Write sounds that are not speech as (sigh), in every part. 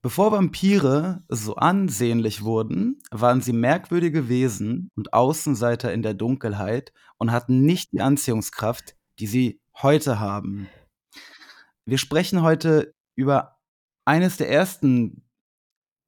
Bevor Vampire so ansehnlich wurden, waren sie merkwürdige Wesen und Außenseiter in der Dunkelheit und hatten nicht die Anziehungskraft, die sie heute haben. Wir sprechen heute über eines der ersten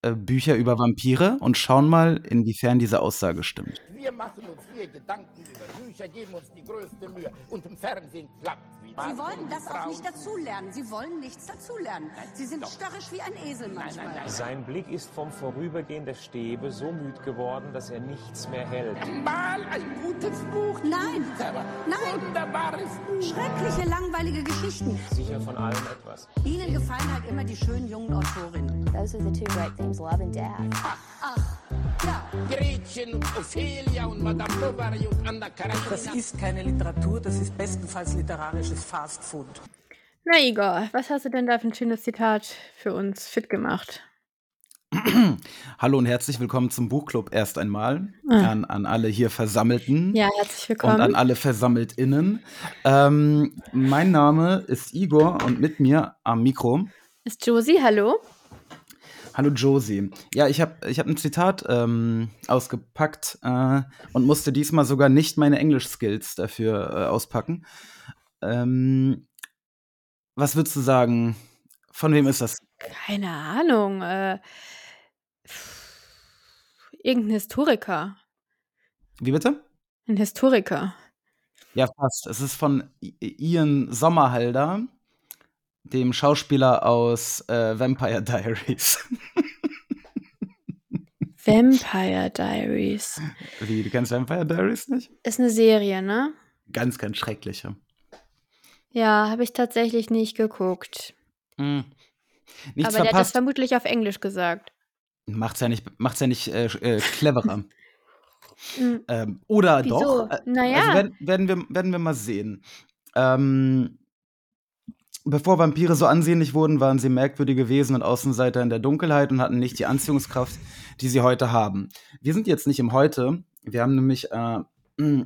äh, Bücher über Vampire und schauen mal, inwiefern diese Aussage stimmt. Wir machen uns hier Gedanken über Bücher, geben uns die größte Mühe und im Fernsehen klappt Sie wollen das auch nicht dazulernen. Sie wollen nichts dazulernen. Sie sind störrisch wie ein Esel manchmal. Nein, nein, nein. Sein Blick ist vom Vorübergehen der Stäbe so müd geworden, dass er nichts mehr hält. Mal ein gutes Buch. Nein, nein. Wunderbares Buch. Schreckliche, langweilige Geschichten. Sicher von allem etwas. Ihnen gefallen halt immer die schönen jungen Autorinnen. Those are the two great themes, love and. Ja. Gretchen und Ophelia und Madame Bovary und Anna Karenina. Das ist keine Literatur, das ist bestenfalls literarisches Fastfood. Na Igor, was hast du denn da für ein schönes Zitat für uns fit gemacht? (clears throat) Hallo und herzlich willkommen zum Buchclub erst einmal ah. an, an alle hier Versammelten. Ja, herzlich willkommen. Und an alle VersammeltInnen. Ähm, mein Name ist Igor und mit mir am Mikro ist Josie. Hallo. Hallo Josie. Ja, ich habe ich hab ein Zitat ähm, ausgepackt äh, und musste diesmal sogar nicht meine Englisch-Skills dafür äh, auspacken. Ähm, was würdest du sagen? Von wem ist das? Keine Ahnung. Äh, irgendein Historiker. Wie bitte? Ein Historiker. Ja, fast. Es ist von Ian Sommerhalder dem Schauspieler aus äh, Vampire Diaries. (laughs) Vampire Diaries. Wie, du kennst Vampire Diaries nicht? Ist eine Serie, ne? Ganz, ganz schreckliche. Ja, habe ich tatsächlich nicht geguckt. Mhm. Nichts Aber der hat das vermutlich auf Englisch gesagt. Macht's ja nicht, macht's ja nicht äh, äh, cleverer. (laughs) Ähm, oder Wieso? doch. Äh, naja. Also werden, werden, wir, werden wir mal sehen. Ähm, Bevor Vampire so ansehnlich wurden, waren sie merkwürdige Wesen und Außenseiter in der Dunkelheit und hatten nicht die Anziehungskraft, die sie heute haben. Wir sind jetzt nicht im Heute. Wir haben nämlich äh, (clears throat)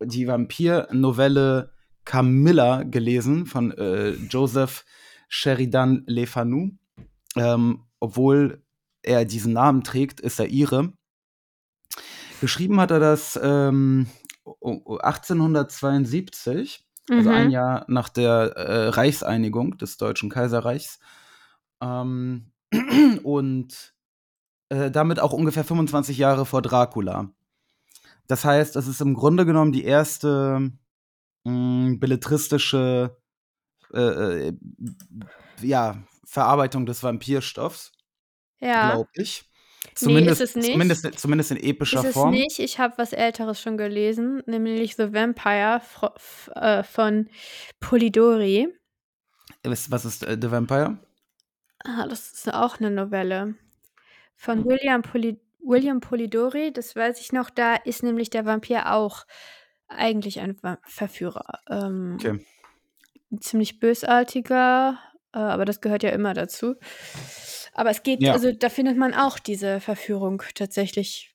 die Vampir-Novelle Camilla gelesen von äh, Joseph Sheridan Le Fanu. Ähm, obwohl er diesen Namen trägt, ist er ihre. Geschrieben hat er das ähm, 1872 also ein mhm. Jahr nach der äh, Reichseinigung des Deutschen Kaiserreichs. Ähm, (clears throat) und äh, damit auch ungefähr 25 Jahre vor Dracula. Das heißt, es ist im Grunde genommen die erste mh, hm, belletristische äh, äh, ja, Verarbeitung des Vampirstoffs, ja. glaube ich. Zumindest, nee, ist es nicht. Zumindest, zumindest in epischer ist es Form. nicht. Ich habe was Älteres schon gelesen, nämlich The Vampire äh, von Polidori. Was, ist äh, The Vampire? Ah, das ist auch eine Novelle. Von William, Poli William Polidori, das weiß ich noch, da ist nämlich der Vampir auch eigentlich ein Verführer. Ähm, okay. Ein ziemlich bösartiger, äh, aber das gehört ja immer dazu. Aber es geht, ja. also da findet man auch diese Verführung tatsächlich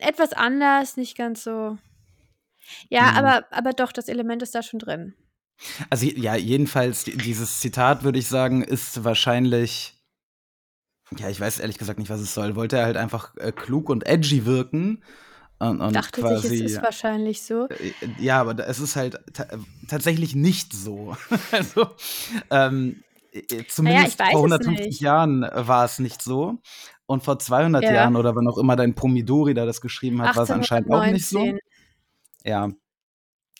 etwas anders, nicht ganz so. Ja, mhm. aber, aber doch, das Element ist da schon drin. Also ja, jedenfalls, dieses Zitat, würde ich sagen, ist wahrscheinlich, ja, ich weiß ehrlich gesagt nicht, was es soll. Wollte er halt einfach äh, klug und edgy wirken. Und, und Dachte quasi, sich, es ist wahrscheinlich so. Äh, ja, aber es ist halt tatsächlich nicht so. (laughs) also, ähm, zumindest naja, vor 150 Jahren war es nicht so. Und vor 200 ja. Jahren oder wann auch immer dein Pomidori da das geschrieben hat, war es anscheinend auch nicht so. Ja.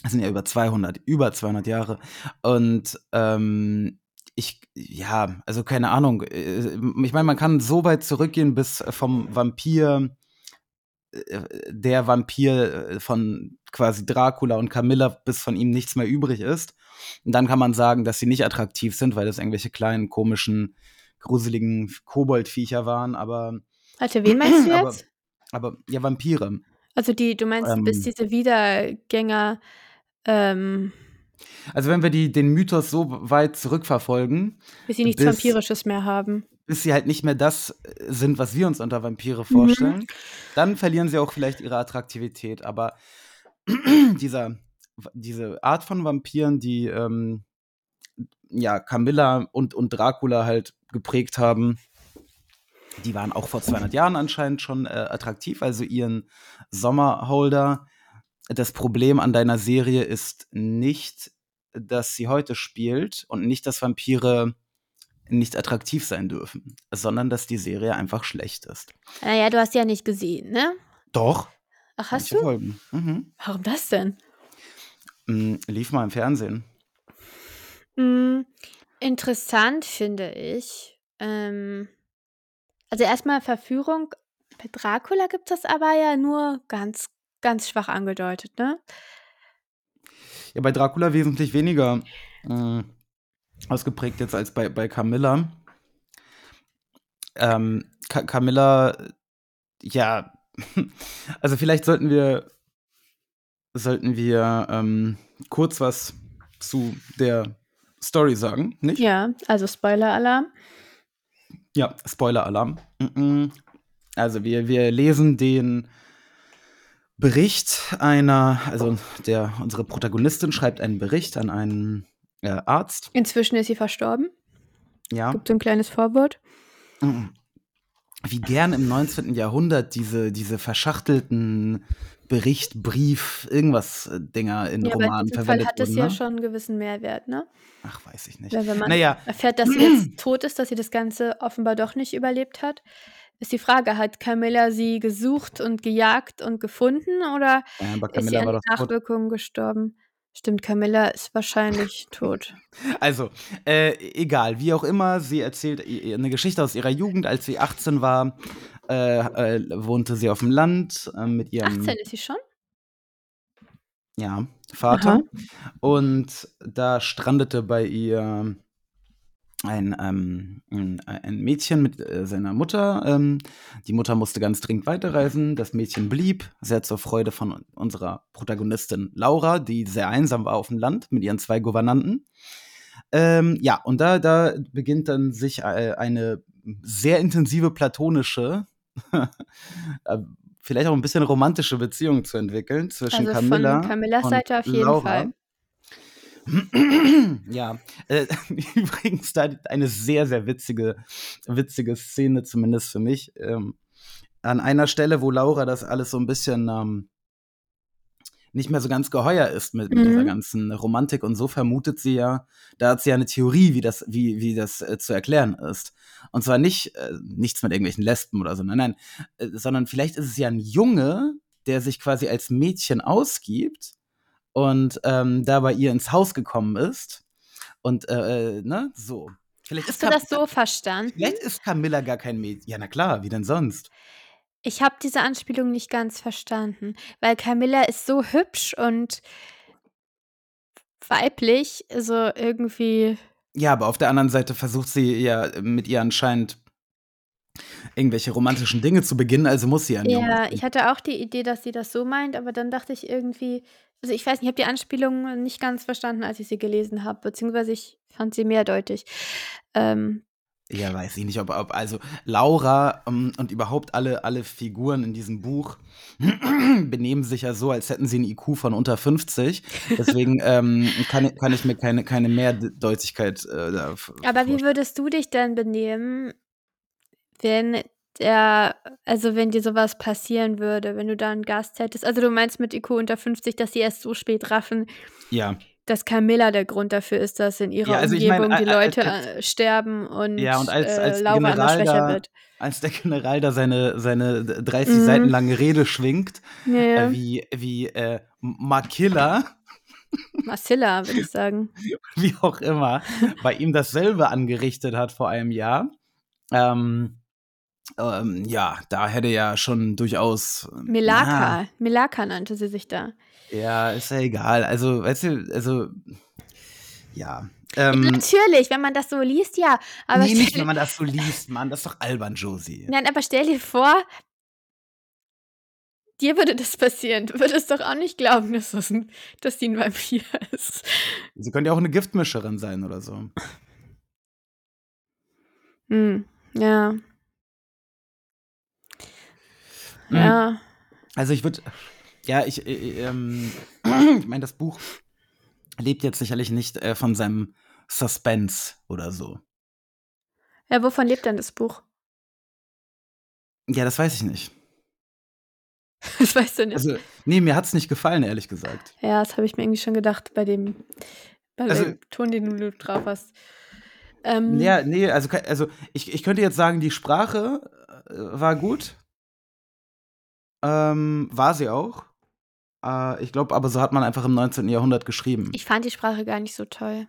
Das sind ja über 200, über 200 Jahre. Und ähm, ich, ja, also keine Ahnung. Äh, ich meine, man kann so weit zurückgehen, bis vom Vampir, äh, der Vampir äh, von quasi Dracula und Camilla, bis von ihm nichts mehr übrig ist. Und dann kann man sagen, dass sie nicht attraktiv sind, weil das irgendwelche kleinen, komischen, gruseligen Koboldviecher waren, aber. Warte, wen meinst du (clears throat) jetzt? Aber, aber ja, Vampire. Also die, du meinst, ähm, bis diese Wiedergänger. Ähm, also wenn wir die, den Mythos so weit zurückverfolgen. Bis sie nichts bis, Vampirisches mehr haben. Bis sie halt nicht mehr das sind, was wir uns unter Vampire vorstellen. Mhm. Dann verlieren sie auch vielleicht ihre Attraktivität. Aber (clears throat) dieser diese Art von Vampiren, die ähm, ja, Camilla und, und Dracula halt geprägt haben. Die waren auch vor 200 Jahren anscheinend schon äh, attraktiv, also ihren Sommerholder. Das Problem an deiner Serie ist nicht, dass sie heute spielt und nicht, dass Vampire nicht attraktiv sein dürfen, sondern dass die Serie einfach schlecht ist. Naja, du hast ja nicht gesehen, ne? Doch. Ach, hast du? Folgen. Mhm. Warum das denn? Mm, lief mal im Fernsehen. Mm, interessant finde ich. Ähm, also erstmal Verführung. Bei Dracula gibt es das aber ja nur ganz, ganz schwach angedeutet, ne? Ja, bei Dracula wesentlich weniger äh, ausgeprägt jetzt als bei, bei Camilla. Ähm, Camilla, ja, (laughs) also vielleicht sollten wir sollten wir ähm, kurz was zu der Story sagen, nicht? Ja, also Spoiler-Alarm. Ja, Spoiler-Alarm. Also wir, wir lesen den Bericht einer, also der, unsere Protagonistin schreibt einen Bericht an einen äh, Arzt. Inzwischen ist sie verstorben. Ja. Gibt so ein kleines Vorwort. Wie gern im 19. Jahrhundert diese, diese verschachtelten Bericht, Brief, irgendwas äh, Dinger in ja, Romanen verwendet Fall hat es ja ne? schon einen gewissen Mehrwert, ne? Ach, weiß ich nicht. Weil wenn man naja. erfährt, dass sie jetzt (clears throat) tot ist, dass sie das Ganze offenbar doch nicht überlebt hat, ist die Frage, hat Camilla sie gesucht und gejagt und gefunden oder ja, ist sie an Nachwirkungen gestorben? Stimmt, Camilla ist wahrscheinlich (laughs) tot. Also, äh, egal, wie auch immer, sie erzählt eine Geschichte aus ihrer Jugend. Als sie 18 war, äh, äh, wohnte sie auf dem Land äh, mit ihrem. 18 ist sie schon? Ja, Vater. Aha. Und da strandete bei ihr ein, ähm, ein, Mädchen mit äh, seiner Mutter. Ähm, die Mutter musste ganz dringend weiterreisen. Das Mädchen blieb, sehr zur Freude von unserer Protagonistin Laura, die sehr einsam war auf dem Land mit ihren zwei Gouvernanten. Ähm, ja, und da, da beginnt dann sich äh, eine sehr intensive platonische, (laughs) vielleicht auch ein bisschen romantische Beziehung zu entwickeln zwischen also Camilla von Camillas Seite auf jeden Laura. Fall. (clears throat) ja, äh, (laughs) übrigens da eine sehr, sehr witzige, witzige Szene, zumindest für mich. Ähm, an einer Stelle, wo Laura das alles so ein bisschen ähm, nicht mehr so ganz geheuer ist mit, mit dieser mhm. ganzen Romantik und so vermutet sie ja, da hat sie ja eine Theorie, wie das, wie, wie das äh, zu erklären ist. Und zwar nicht äh, nichts mit irgendwelchen Lesben oder so, nein, nein, äh, sondern vielleicht ist es ja ein Junge, der sich quasi als Mädchen ausgibt und ähm, da bei ihr ins Haus gekommen ist. Und äh, äh ne, so. Vielleicht Hast du das so verstanden? Vielleicht ist Camilla gar kein Mädchen. Ja, na klar, wie denn sonst? Ich habe diese Anspielung nicht ganz verstanden, weil Camilla ist so hübsch und weiblich, so irgendwie. Ja, aber auf der anderen Seite versucht sie ja mit ihr anscheinend irgendwelche romantischen Dinge zu beginnen, also muss sie ja. Ja, ich hatte auch die Idee, dass sie das so meint, aber dann dachte ich irgendwie, also ich weiß nicht, ich habe die Anspielung nicht ganz verstanden, als ich sie gelesen habe, beziehungsweise ich fand sie mehrdeutig. Ähm, ja, weiß ich nicht, ob, ob also Laura um, und überhaupt alle, alle Figuren in diesem Buch (clears throat) benehmen sich ja so, als hätten sie einen IQ von unter 50. Deswegen (laughs) ähm, kann, kann ich mir keine, keine Mehrdeutigkeit äh, da Aber wie würdest du dich denn benehmen, wenn der, also wenn dir sowas passieren würde, wenn du da einen Gast hättest? Also du meinst mit IQ unter 50, dass sie erst so spät raffen? Ja dass Camilla der Grund dafür ist, dass in ihrer ja, also Umgebung mein, die Leute äh, sterben und, ja, und als, als äh, Laura General immer schwächer da, wird. Als der General da seine, seine 30 mhm. Seiten lange Rede schwingt, ja, ja. Äh, wie, wie äh, Makilla. (laughs) Marcilla, würde ich sagen. wie auch immer, bei ihm dasselbe angerichtet hat vor einem Jahr. Ähm, ähm, ja, da hätte ja schon durchaus. Melaka, Melaka nannte sie sich da. Ja, ist ja egal. Also, weißt du, also, ja. Ähm, Natürlich, wenn man das so liest, ja. Aber nee, nicht, wenn man das so liest, Mann. Das ist doch albern, Josie. Nein, aber stell dir vor, dir würde das passieren. Du würdest doch auch nicht glauben, dass, das ein, dass die ein Vampir ist. Sie könnte ja auch eine Giftmischerin sein oder so. Hm, ja. Hm. Ja. Also ich würde, ja, ich, äh, ähm, (clears throat) ich meine, das Buch lebt jetzt sicherlich nicht äh, von seinem Suspense oder so. Ja, wovon lebt denn das Buch? Ja, das weiß ich nicht. (laughs) Das weißt du nicht. Also, nee, mir hat es nicht gefallen, ehrlich gesagt. Ja, das habe ich mir irgendwie schon gedacht bei dem, bei also, dem Ton, den du drauf hast. Ähm, ja, nee, also, also ich, ich könnte jetzt sagen, die Sprache äh, war gut. Ähm, war sie auch. Äh, ich glaube, aber so hat man einfach im 19. Jahrhundert geschrieben. Ich fand die Sprache gar nicht so toll.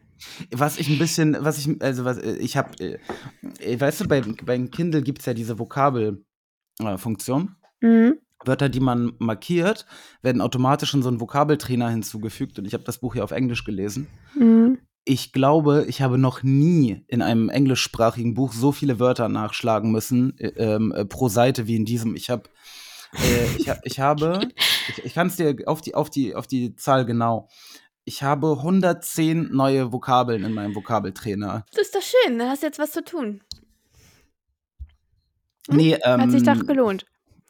Was ich ein bisschen, was ich, also was, äh, ich habe, äh, weißt du, bei, bei Kindle gibt es ja diese Vokabelfunktion. Äh, mhm. Wörter, die man markiert, werden automatisch in so einen Vokabeltrainer hinzugefügt. Und ich habe das Buch hier auf Englisch gelesen. Mhm. Ich glaube, ich habe noch nie in einem englischsprachigen Buch so viele Wörter nachschlagen müssen äh, äh, pro Seite wie in diesem. Ich habe, ich, ich, habe, (laughs) ich, ich kann es dir auf die, auf, die, auf die Zahl genau. Ich habe 110 neue Vokabeln in meinem Vokabeltrainer. Das ist doch schön, da hast du jetzt was zu tun. Hm? Nee, ähm, Hat sich doch gelohnt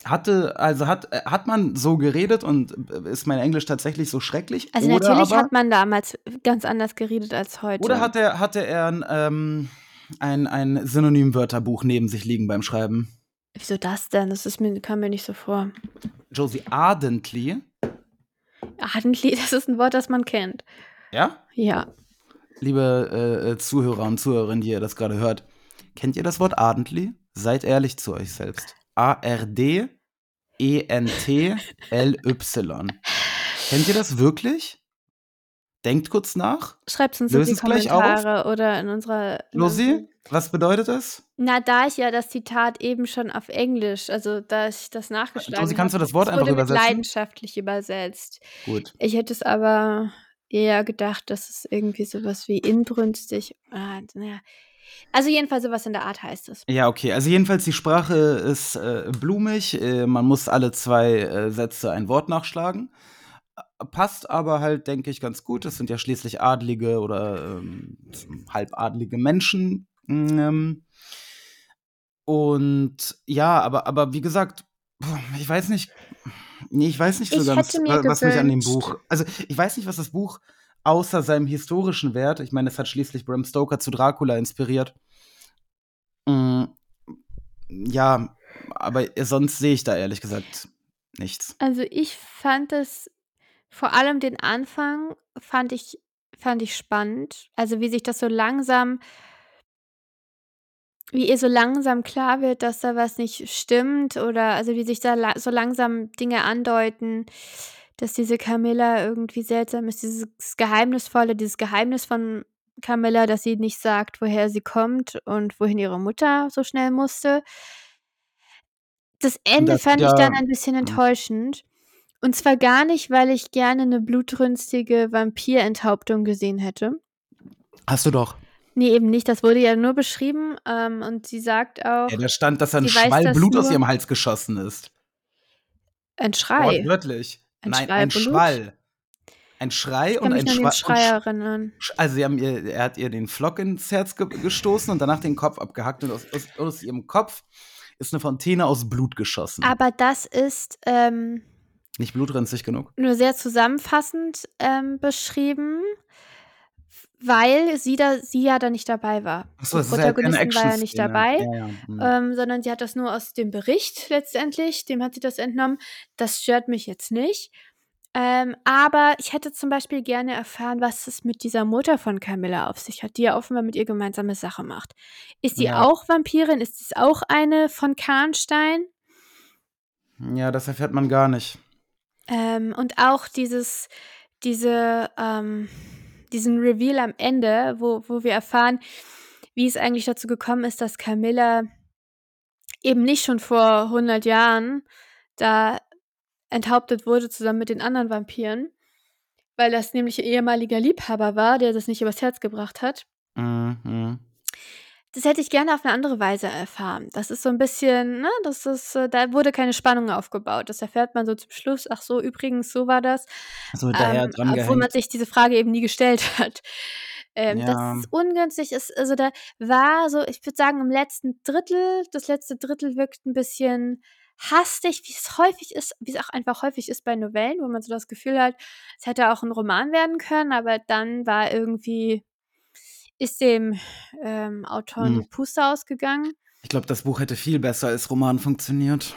hatte, also hat, äh, hat man so geredet und äh, ist mein Englisch tatsächlich so schrecklich? Also oder natürlich aber, hat man damals ganz anders geredet als heute. Oder hat er, hatte er ein, ähm, ein, ein Synonymwörterbuch neben sich liegen beim Schreiben? Wieso das denn? Das ist mir, kam mir nicht so vor. Josie Ardently. Ardently, (laughs) das ist ein Wort, das man kennt. Ja? Ja. Liebe äh, äh Zuhörer und Zuhörerinnen, die ihr das gerade hört, kennt ihr das Wort Ardently? Seid ehrlich zu euch selbst. A-R-D E-N-T-L-Y. Kennt ihr das wirklich? Denkt kurz nach. Schreibt uns in die Kommentare oder in unserer. Losi, was bedeutet das? Na, da ich ja das Zitat eben schon auf Englisch, also da ich das nachgeschlagen habe. Kannst du das Wort das einfach übersetzen? leidenschaftlich übersetzt. Gut. Ich hätte es aber eher gedacht, dass es irgendwie sowas wie inbrünstig. Ah, naja, also jedenfalls sowas in der Art heißt es. Ja, okay. Also jedenfalls die Sprache ist äh, blumig. Äh, man muss alle zwei äh, Sätze ein Wort nachschlagen. Passt aber halt, denke ich, ganz gut. Das sind ja schließlich adlige oder ähm, halbadlige Menschen. Ähm, und ja, aber, aber wie gesagt, ich weiß nicht, nee, ich weiß nicht so ich ganz, was gewünscht. mich an dem Buch. Also ich weiß nicht, was das Buch außer seinem historischen Wert, ich meine, es hat schließlich Bram Stoker zu Dracula inspiriert. Mm, ja, aber sonst sehe ich da ehrlich gesagt nichts. Also ich fand es vor allem den Anfang fand ich fand ich spannend, also wie sich das so langsam wie ihr so langsam klar wird, dass da was nicht stimmt oder also wie sich da la so langsam Dinge andeuten dass diese Camilla irgendwie seltsam ist, dieses Geheimnisvolle, dieses Geheimnis von Camilla, dass sie nicht sagt, woher sie kommt und wohin ihre Mutter so schnell musste. Das Ende das, fand ja, ich dann ein bisschen enttäuschend. Und zwar gar nicht, weil ich gerne eine blutrünstige Vampirenthauptung gesehen hätte. Hast du doch. Nee, eben nicht. Das wurde ja nur beschrieben. Ähm, und sie sagt auch. Ja, da stand, dass ein Schwall Blut aus ihrem Hals geschossen ist. Ein Schrei. Wortwörtlich. Ein Nein, ein Schwall. Ein Schrei und ein Schwall. Schrei erinnern. Also haben ihr, er hat ihr den Flock ins Herz ge gestoßen und danach den Kopf abgehackt und aus, aus, aus, ihrem Kopf ist eine Fontäne aus Blut geschossen. Aber das ist ähm, nicht blutrünstig genug. Nur sehr zusammenfassend ähm, beschrieben, weil sie da sie ja da nicht dabei war. Achso, das ist halt war ja nicht dabei, ja, ja. Mhm. Ähm, sondern sie hat das nur aus dem Bericht letztendlich, dem hat sie das entnommen. Das stört mich jetzt nicht. Ähm, aber ich hätte zum Beispiel gerne erfahren, was es mit dieser Mutter von Camilla auf sich hat, die ja offenbar mit ihr gemeinsame Sache macht. Ist sie ja. auch Vampirin? Ist es auch eine von Karnstein? Ja, das erfährt man gar nicht. Ähm, und auch dieses, diese, ähm, diesen Reveal am Ende, wo, wo wir erfahren, wie es eigentlich dazu gekommen ist, dass Camilla eben nicht schon vor 100 Jahren da enthauptet wurde, zusammen mit den anderen Vampiren, weil das nämlich ihr ehemaliger Liebhaber war, der das nicht übers Herz gebracht hat. Mhm. Das hätte ich gerne auf eine andere Weise erfahren. Das ist so ein bisschen, ne, das ist, äh, da wurde keine Spannung aufgebaut. Das erfährt man so zum Schluss. Ach so, übrigens, so war das. So daher ähm, dran obwohl man sich diese Frage eben nie gestellt (laughs) hat. Ähm, ja. Das ist ungünstig. Ist, also da war so, ich würde sagen, im letzten Drittel, das letzte Drittel wirkt ein bisschen hastig, wie es häufig ist, wie es auch einfach häufig ist bei Novellen, wo man so das Gefühl hat, es hätte auch ein Roman werden können, aber dann war irgendwie ist dem ähm, Autor hm. die Puste ausgegangen. Ich glaube, das Buch hätte viel besser als Roman funktioniert.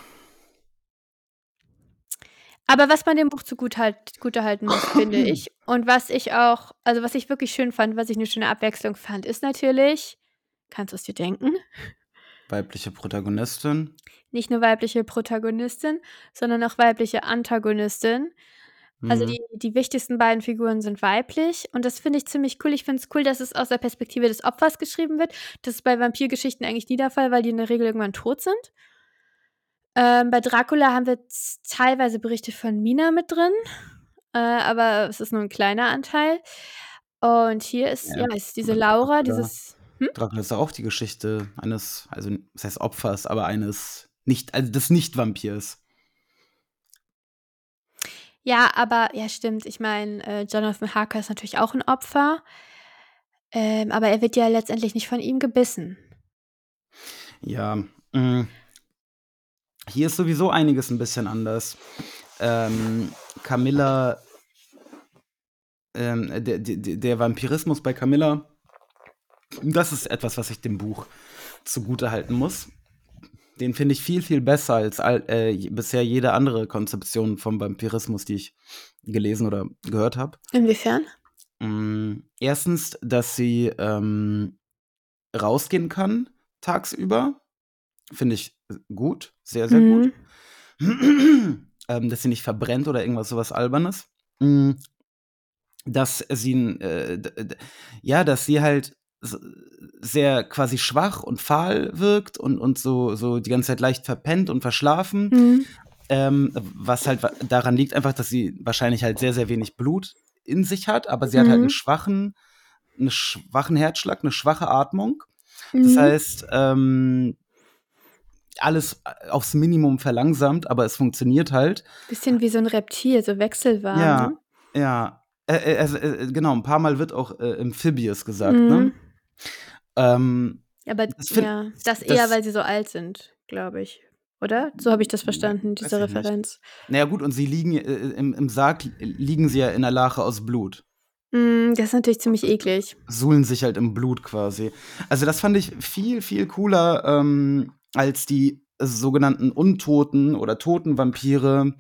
Aber was man dem Buch zugute halt, halten muss, finde (clears throat) ich, und was ich auch, also was ich wirklich schön fand, was ich eine schöne Abwechslung fand, ist natürlich, kannst du es dir denken? Weibliche Protagonistin. Nicht nur weibliche Protagonistin, sondern auch weibliche Antagonistin. Also mhm. die, die wichtigsten beiden Figuren sind weiblich und das finde ich ziemlich cool. Ich finde es cool, dass es aus der Perspektive des Opfers geschrieben wird. Das ist bei Vampirgeschichten eigentlich nie der Fall, weil die in der Regel irgendwann tot sind. Ähm, bei Dracula haben wir teilweise Berichte von Mina mit drin, äh, aber es ist nur ein kleiner Anteil. Und hier ist, ja, ja ist diese Laura, dieses. Hm? Dracula ist auch die Geschichte eines, also das heißt Opfers, aber eines nicht, also des Nicht-Vampirs. Ja, aber ja, stimmt. Ich meine, äh, Jonathan Harker ist natürlich auch ein Opfer. Ähm, aber er wird ja letztendlich nicht von ihm gebissen. Ja, mh. Mm. hier ist sowieso einiges ein bisschen anders. Ähm, Camilla, ähm, der, der, der Vampirismus bei Camilla, das ist etwas, was ich dem Buch zugute halten muss. Den finde ich viel, viel besser als all, äh, bisher jede andere Konzeption vom Vampirismus, die ich gelesen oder gehört habe. Inwiefern? Mm, erstens, dass sie ähm, rausgehen kann tagsüber. Finde ich gut, sehr, sehr mhm. gut. (clears throat) ähm, dass sie nicht verbrennt oder irgendwas sowas Albernes. Mm, dass sie, äh, ja, dass sie halt sehr quasi schwach und fahl wirkt und, und so, so die ganze Zeit leicht verpennt und verschlafen. Mhm. Ähm, was halt daran liegt, einfach, dass sie wahrscheinlich halt sehr, sehr wenig Blut in sich hat, aber sie mhm. hat halt einen mhm. schwachen, einen schwachen Herzschlag, eine schwache Atmung. Mhm. Das heißt, ähm, alles aufs Minimum verlangsamt, aber es funktioniert halt. Bisschen wie so ein Reptil, so wechselwarm. Ja, ne? ja. Äh, äh, äh, genau, ein paar Mal wird auch äh, Amphibious gesagt, ne? Ähm, aber das, find, ja, das eher, das, weil sie so alt sind, glaube ich. Oder? So habe ich das verstanden, diese Referenz. Nicht. Naja, gut, und sie liegen äh, im, im Sarg liegen sie ja in der Lache aus Blut. Mm, das ist natürlich ziemlich eklig. Suhlen sich halt im Blut quasi. Also, das fand ich viel, viel cooler ähm, als die sogenannten Untoten oder toten Vampire,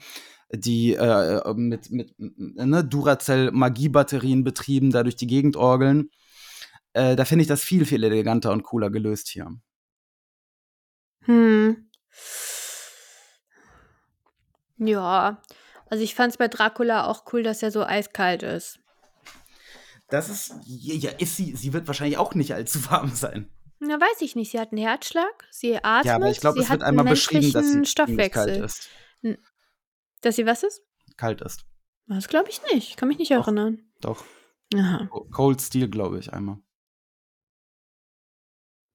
die äh, mit, mit ne, Duracell-Magiebatterien betrieben, da durch die Gegend orgeln. Äh, da finde ich das viel, viel eleganter und cooler gelöst hier. Hm. Ja, also ich fand es bei Dracula auch cool, dass er so eiskalt ist. Das ist, ja, ist sie, sie wird wahrscheinlich auch nicht allzu (laughs) warm sein. Na, weiß ich nicht. Sie hat einen Herzschlag, sie atmet, ja, aber ich glaube, es wird einmal beschrieben, dass sie Stoffwechsel. kalt ist. Dass sie was ist? Kalt ist. Das glaube ich nicht. Ich kann mich nicht Doch. erinnern. Doch. Aha. Cold Steel, glaube ich, einmal.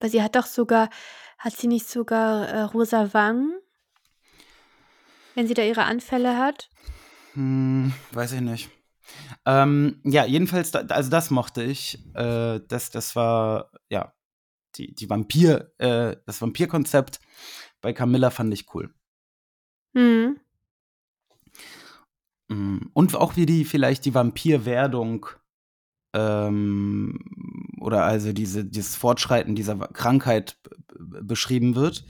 Weil sie hat doch sogar hat sie nicht sogar, äh, rosa Wangen? Wenn sie da ihre Anfälle hat? Hm, weiß ich nicht. Ähm, ja, jedenfalls, da, also das mochte ich. Äh, das, das war, ja, die, die Vampir, äh, das Vampirkonzept bei Camilla fand ich cool. Mhm. Und auch wie die vielleicht die Vampirwerdung ähm, oder also diese, dieses Fortschreiten dieser Krankheit beschrieben wird,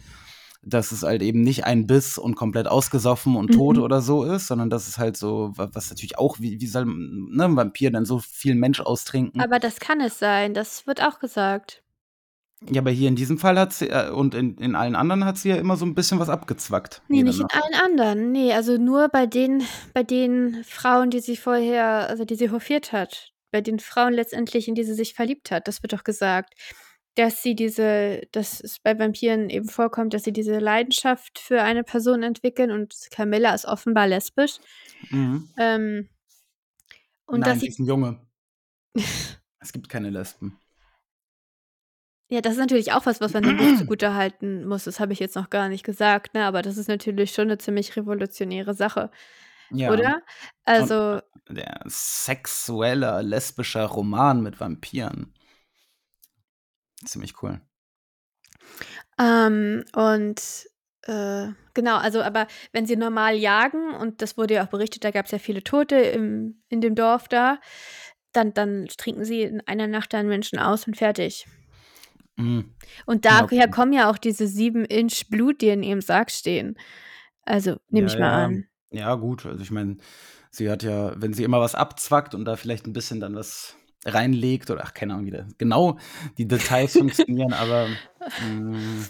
dass es halt eben nicht ein Biss und komplett ausgesoffen und tot mhm. oder so ist, sondern dass es halt so, was natürlich auch, wie, wie soll ne, ein Vampir dann so viel Mensch austrinken? Aber das kann es sein, das wird auch gesagt. Ja, aber hier in diesem Fall hat sie, äh, und in, in allen anderen hat sie ja immer so ein bisschen was abgezwackt. Nee, nicht in allen anderen. Nee, also nur bei den, bei den Frauen, die sie vorher, also die sie hofiert hat bei den Frauen letztendlich, in die sie sich verliebt hat. Das wird doch gesagt, dass sie diese, dass es bei Vampiren eben vorkommt, dass sie diese Leidenschaft für eine Person entwickeln und Camilla ist offenbar lesbisch. Mhm. Ähm, und Nein, dass sie ist ein Junge. (laughs) es gibt keine Lesben. Ja, das ist natürlich auch was, was man dem Buch (clears throat) zugute halten muss. Das habe ich jetzt noch gar nicht gesagt, ne? aber das ist natürlich schon eine ziemlich revolutionäre Sache. Ja. Oder? Also. Und der sexuelle, lesbische Roman mit Vampiren. Ziemlich cool. Ähm, und äh, genau, also aber wenn sie normal jagen, und das wurde ja auch berichtet, da gab es ja viele Tote im, in dem Dorf da, dann, dann trinken sie in einer Nacht einen Menschen aus und fertig. Mhm. Und daher ja, kommen ja auch diese sieben Inch Blut, die in ihrem Sarg stehen. Also nehme ja, ich mal ja. an. Ja, gut. Also ich meine, sie hat ja, wenn sie immer was abzwackt und da vielleicht ein bisschen dann was reinlegt oder ach, keine Ahnung, wie da genau die Details (laughs) funktionieren, aber mh, mm,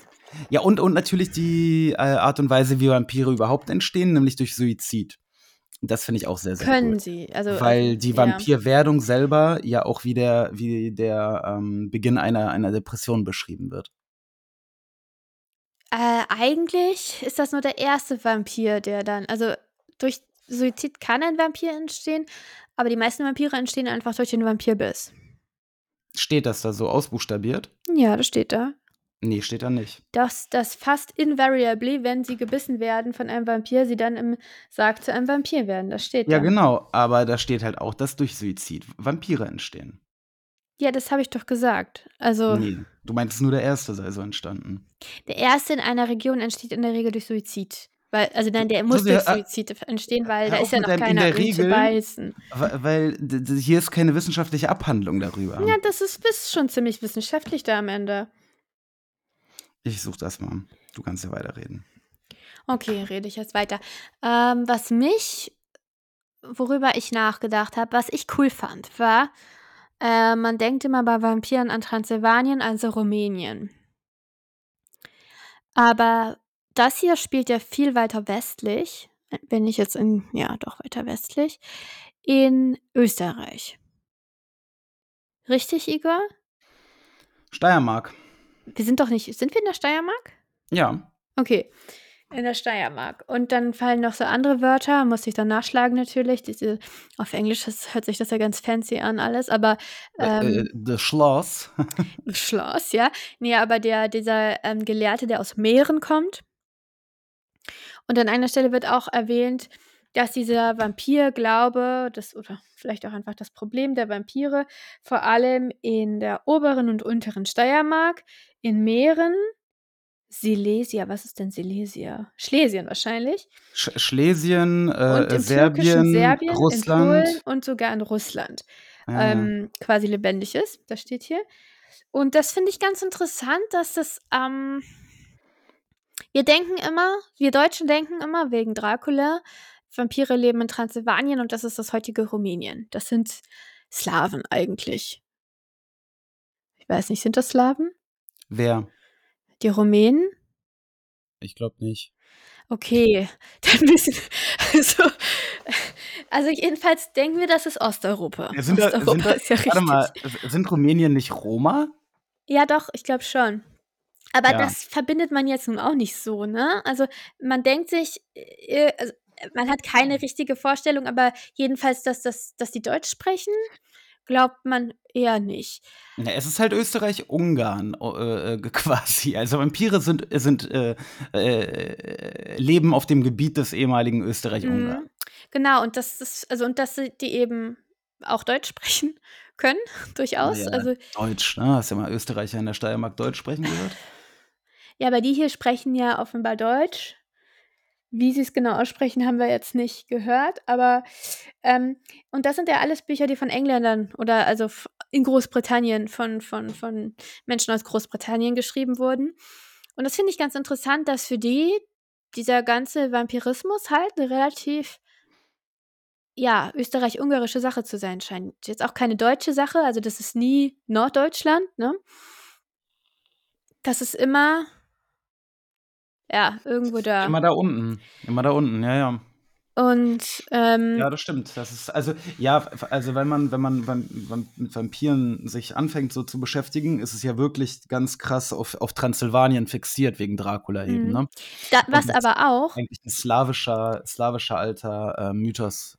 ja, und, und natürlich die äh, Art und Weise, wie Vampire überhaupt entstehen, nämlich durch Suizid. Das finde ich auch sehr, sehr Können cool. sie. Also, Weil die Vampirwerdung ja. selber ja auch wie der, wie der ähm, Beginn einer, einer Depression beschrieben wird. Äh, eigentlich ist das nur der erste Vampir, der dann, also durch Suizid kann ein Vampir entstehen, aber die meisten Vampire entstehen einfach durch den Vampirbiss. Steht das da so ausbuchstabiert? Ja, das steht da. Nee, steht da nicht. Dass das fast invariably, wenn sie gebissen werden von einem Vampir, sie dann im Sarg zu einem Vampir werden. Das steht ja, da. Ja, genau. Aber da steht halt auch, dass durch Suizid Vampire entstehen. Ja, das habe ich doch gesagt. Also. Nee, du meintest nur der erste sei so entstanden. Der erste in einer Region entsteht in der Regel durch Suizid. Weil, also nein, der muss durch äh, Suizid entstehen, weil da ist ja noch keiner in der Regel, beißen. Weil hier ist keine wissenschaftliche Abhandlung darüber. Ja, das ist, ist schon ziemlich wissenschaftlich da am Ende. Ich suche das mal. Du kannst ja weiterreden. Okay, rede ich jetzt weiter. Ähm, was mich, worüber ich nachgedacht habe, was ich cool fand, war, äh, man denkt immer bei Vampiren an Transsilvanien, also Rumänien. Aber das hier spielt ja viel weiter westlich, wenn ich jetzt in, ja, doch weiter westlich, in Österreich. Richtig, Igor? Steiermark. Wir sind doch nicht, sind wir in der Steiermark? Ja. Okay in der Steiermark. Und dann fallen noch so andere Wörter, musste ich dann nachschlagen natürlich. Diese, auf Englisch das, hört sich das ja ganz fancy an alles, aber äh, ähm, The Schloss. (laughs) Schloss, ja. Nee, aber der, dieser ähm, Gelehrte, der aus Meeren kommt. Und an einer Stelle wird auch erwähnt, dass dieser Vampirglaube, das oder vielleicht auch einfach das Problem der Vampire, vor allem in der oberen und unteren Steiermark, in Meeren Silesia, was ist denn Silesia? Schlesien wahrscheinlich. Sch Schlesien, äh, Serbien, Serbien, Russland. und sogar in Russland. Ah. Ähm, quasi lebendig ist, das steht hier. Und das finde ich ganz interessant, dass das, ähm, wir denken immer, wir Deutschen denken immer wegen Dracula, Vampire leben in Transsilvanien und das ist das heutige Rumänien. Das sind Slawen eigentlich. Ich weiß nicht, sind das Slawen? Wer? Die Rumänen? Ich glaube nicht. Okay, (laughs) dann wissen (laughs) also, also jedenfalls denken wir, das ist Osteuropa. Ja, sind, da, Osteuropa sind, da, ist ja warte mal, sind Rumänien nicht Roma? Ja, doch, ich glaube schon. Aber Ja. das verbindet man jetzt nun auch nicht so, ne? Also man denkt sich, äh, also, man hat keine richtige Vorstellung, aber jedenfalls, dass, das, dass die Deutsch sprechen, glaubt man eher nicht. Ja, es ist halt Österreich-Ungarn äh, äh, (laughs) quasi. Also Vampire sind, sind äh, äh, leben auf dem Gebiet des ehemaligen Österreich-Ungarn. Mhm. Genau, und das ist, also und dass die eben auch Deutsch (laughs) sprechen können, (laughs) durchaus. Ja, Also, Deutsch, ne? Hast du ja mal Österreicher in der Steiermark Deutsch sprechen gehört? Ja, aber die hier sprechen ja offenbar Deutsch. Wie sie es genau aussprechen, haben wir jetzt nicht gehört. Aber, ähm, und das sind ja alles Bücher, die von Engländern oder also in Großbritannien von, von, von Menschen aus Großbritannien geschrieben wurden. Und das finde ich ganz interessant, dass für die dieser ganze Vampirismus halt eine relativ, ja, österreich-ungarische Sache zu sein scheint. Jetzt auch keine deutsche Sache, also das ist nie Norddeutschland, ne? Das ist immer, ja, irgendwo da. Immer da unten. Immer da unten, ja, ja. Und ähm, Ja, das stimmt. Das ist, also, ja, also wenn man, wenn man mit Vampiren sich anfängt so zu beschäftigen, ist es ja wirklich ganz krass auf, auf Transsilvanien fixiert, wegen Dracula eben, Mhm. ne? da, was aber auch Eigentlich ein slawischer, slawischer alter äh, Mythos.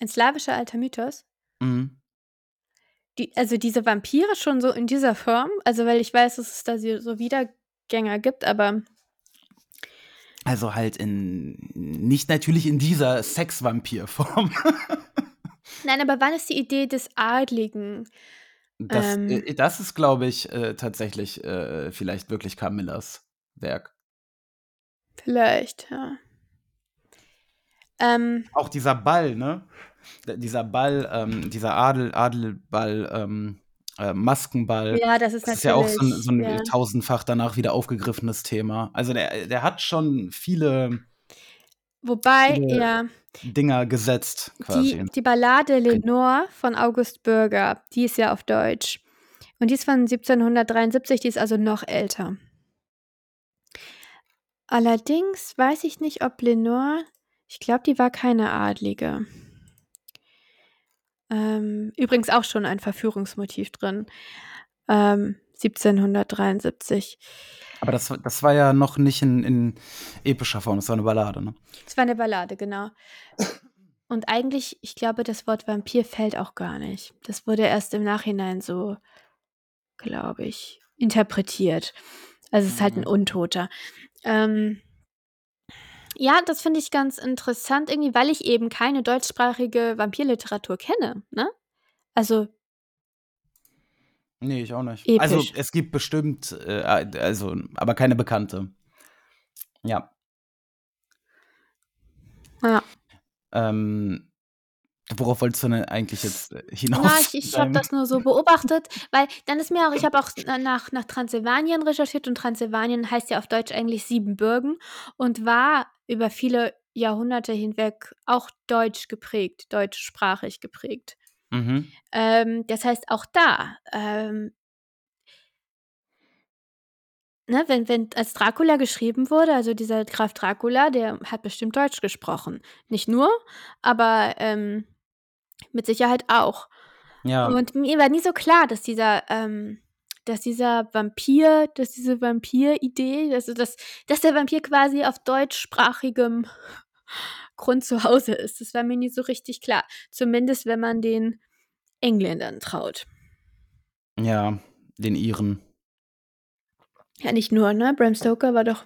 ein slawischer alter Mythos, Mhm. die, also diese Vampire schon so in dieser Form, also weil ich weiß, dass es da so so Wiedergänger gibt, aber Also halt in, nicht natürlich in dieser Sex-Vampir-Form. (laughs) nein, aber wann ist die Idee des Adligen? Das, Ähm. äh, das ist, glaube ich, äh, tatsächlich äh, vielleicht wirklich Camillas Werk. Vielleicht, ja. Ähm, Auch dieser Ball, ne? dieser Ball, ähm, dieser Adel, Adelball, ähm, äh, Maskenball. Ja, das ist Das ist ja auch so ein, so ein ja. tausendfach danach wieder aufgegriffenes Thema. Also der, der hat schon viele, Wobei, viele ja, Dinger gesetzt, die, quasi. die Ballade Lenore von August Bürger, die ist ja auf Deutsch. Und die ist von 1773, die ist also noch älter. Allerdings weiß ich nicht, ob Lenore, ich glaube, die war keine Adlige. Ähm, übrigens auch schon ein Verführungsmotiv drin. Ähm, 1773. Aber das, das war ja noch nicht in, in epischer Form, das war eine Ballade, ne? Es war eine Ballade, genau. Und eigentlich, ich glaube, das Wort Vampir fällt auch gar nicht. Das wurde erst im Nachhinein so, glaube ich, interpretiert. Also es ist halt ein Mhm. Untoter. Ähm, ja, das finde ich ganz interessant, irgendwie, weil ich eben keine deutschsprachige Vampirliteratur kenne. Ne? Also Nee, ich auch nicht. Also episch. es gibt bestimmt, äh, also, aber keine bekannte. Ja. Ja. Ähm, worauf wolltest du denn eigentlich jetzt äh, hinaus? Na, ich, ich habe das nur so beobachtet, weil dann ist mir auch, ich habe auch nach, nach Transsilvanien recherchiert und Transsilvanien heißt ja auf Deutsch eigentlich Siebenbürgen und war über viele Jahrhunderte hinweg auch deutsch geprägt, deutschsprachig geprägt. Mhm. Ähm, das heißt, auch da, ähm, ne, wenn, wenn als Dracula geschrieben wurde, also dieser Graf Dracula, der hat bestimmt Deutsch gesprochen. Nicht nur, aber ähm, mit Sicherheit auch. Ja. Und mir war nie so klar, dass dieser, ähm, dass dieser Vampir, dass diese Vampir-Idee, also dass, dass der Vampir quasi auf deutschsprachigem (laughs) Grund zu Hause ist. Das war mir nie so richtig klar. Zumindest, wenn man den Engländern traut. Ja, den Iren. Ja, nicht nur, ne? Bram Stoker war doch.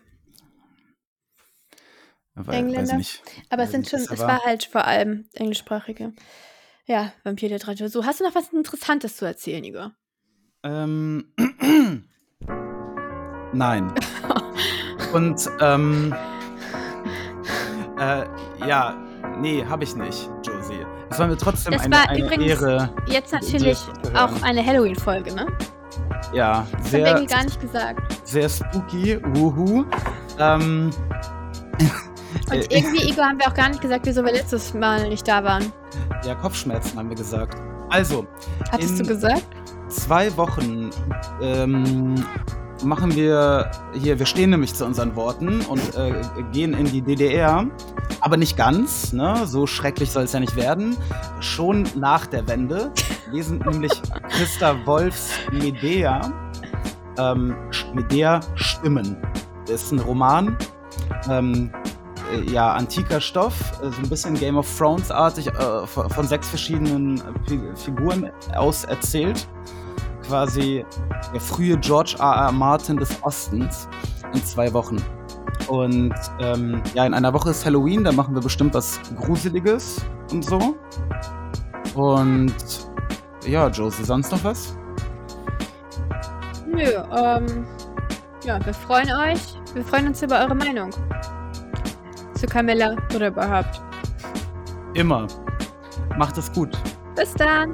Engländer. nicht. Aber es sind schon, es war halt vor allem englischsprachige. Ja, Vampirliteratur. So, hast du noch was Interessantes zu erzählen, Igor? Ähm, (clears throat) nein. (laughs) Und, ähm, äh, ja, nee, habe ich nicht, Josie. Es war mir trotzdem Das eine, war eine übrigens Ehre. Jetzt natürlich auch eine Halloween-Folge, ne? Ja, Das haben wir sehr, irgendwie gar nicht gesagt. sehr spooky, wuhu. Ähm, Und (laughs) äh, irgendwie, Igor, haben wir auch gar nicht gesagt, wieso wir letztes Mal nicht da waren. Ja, Kopfschmerzen haben wir gesagt. Also, Hattest du gesagt? zwei Wochen ähm, machen wir hier, wir stehen nämlich zu unseren Worten und äh, gehen in die DDR, aber nicht ganz, ne? so schrecklich soll es ja nicht werden. Schon nach der Wende lesen nämlich (laughs) Christa Wolfs Medea, ähm, Medea Stimmen. Das ist ein Roman, ähm, äh, ja, antiker Stoff, äh, so ein bisschen Game of Thrones-artig, äh, von, sechs verschiedenen äh, Fi- Figuren aus erzählt quasi der frühe George R. R. Martin des Ostens in zwei Wochen. Und ähm, ja, in einer Woche ist Halloween, da machen wir bestimmt was Gruseliges und so. Und ja, Josie, sonst noch was? Nö, ähm, ja, wir freuen euch. Wir freuen uns über eure Meinung. Zu Camilla oder überhaupt. Immer. Macht es gut. Bis dann.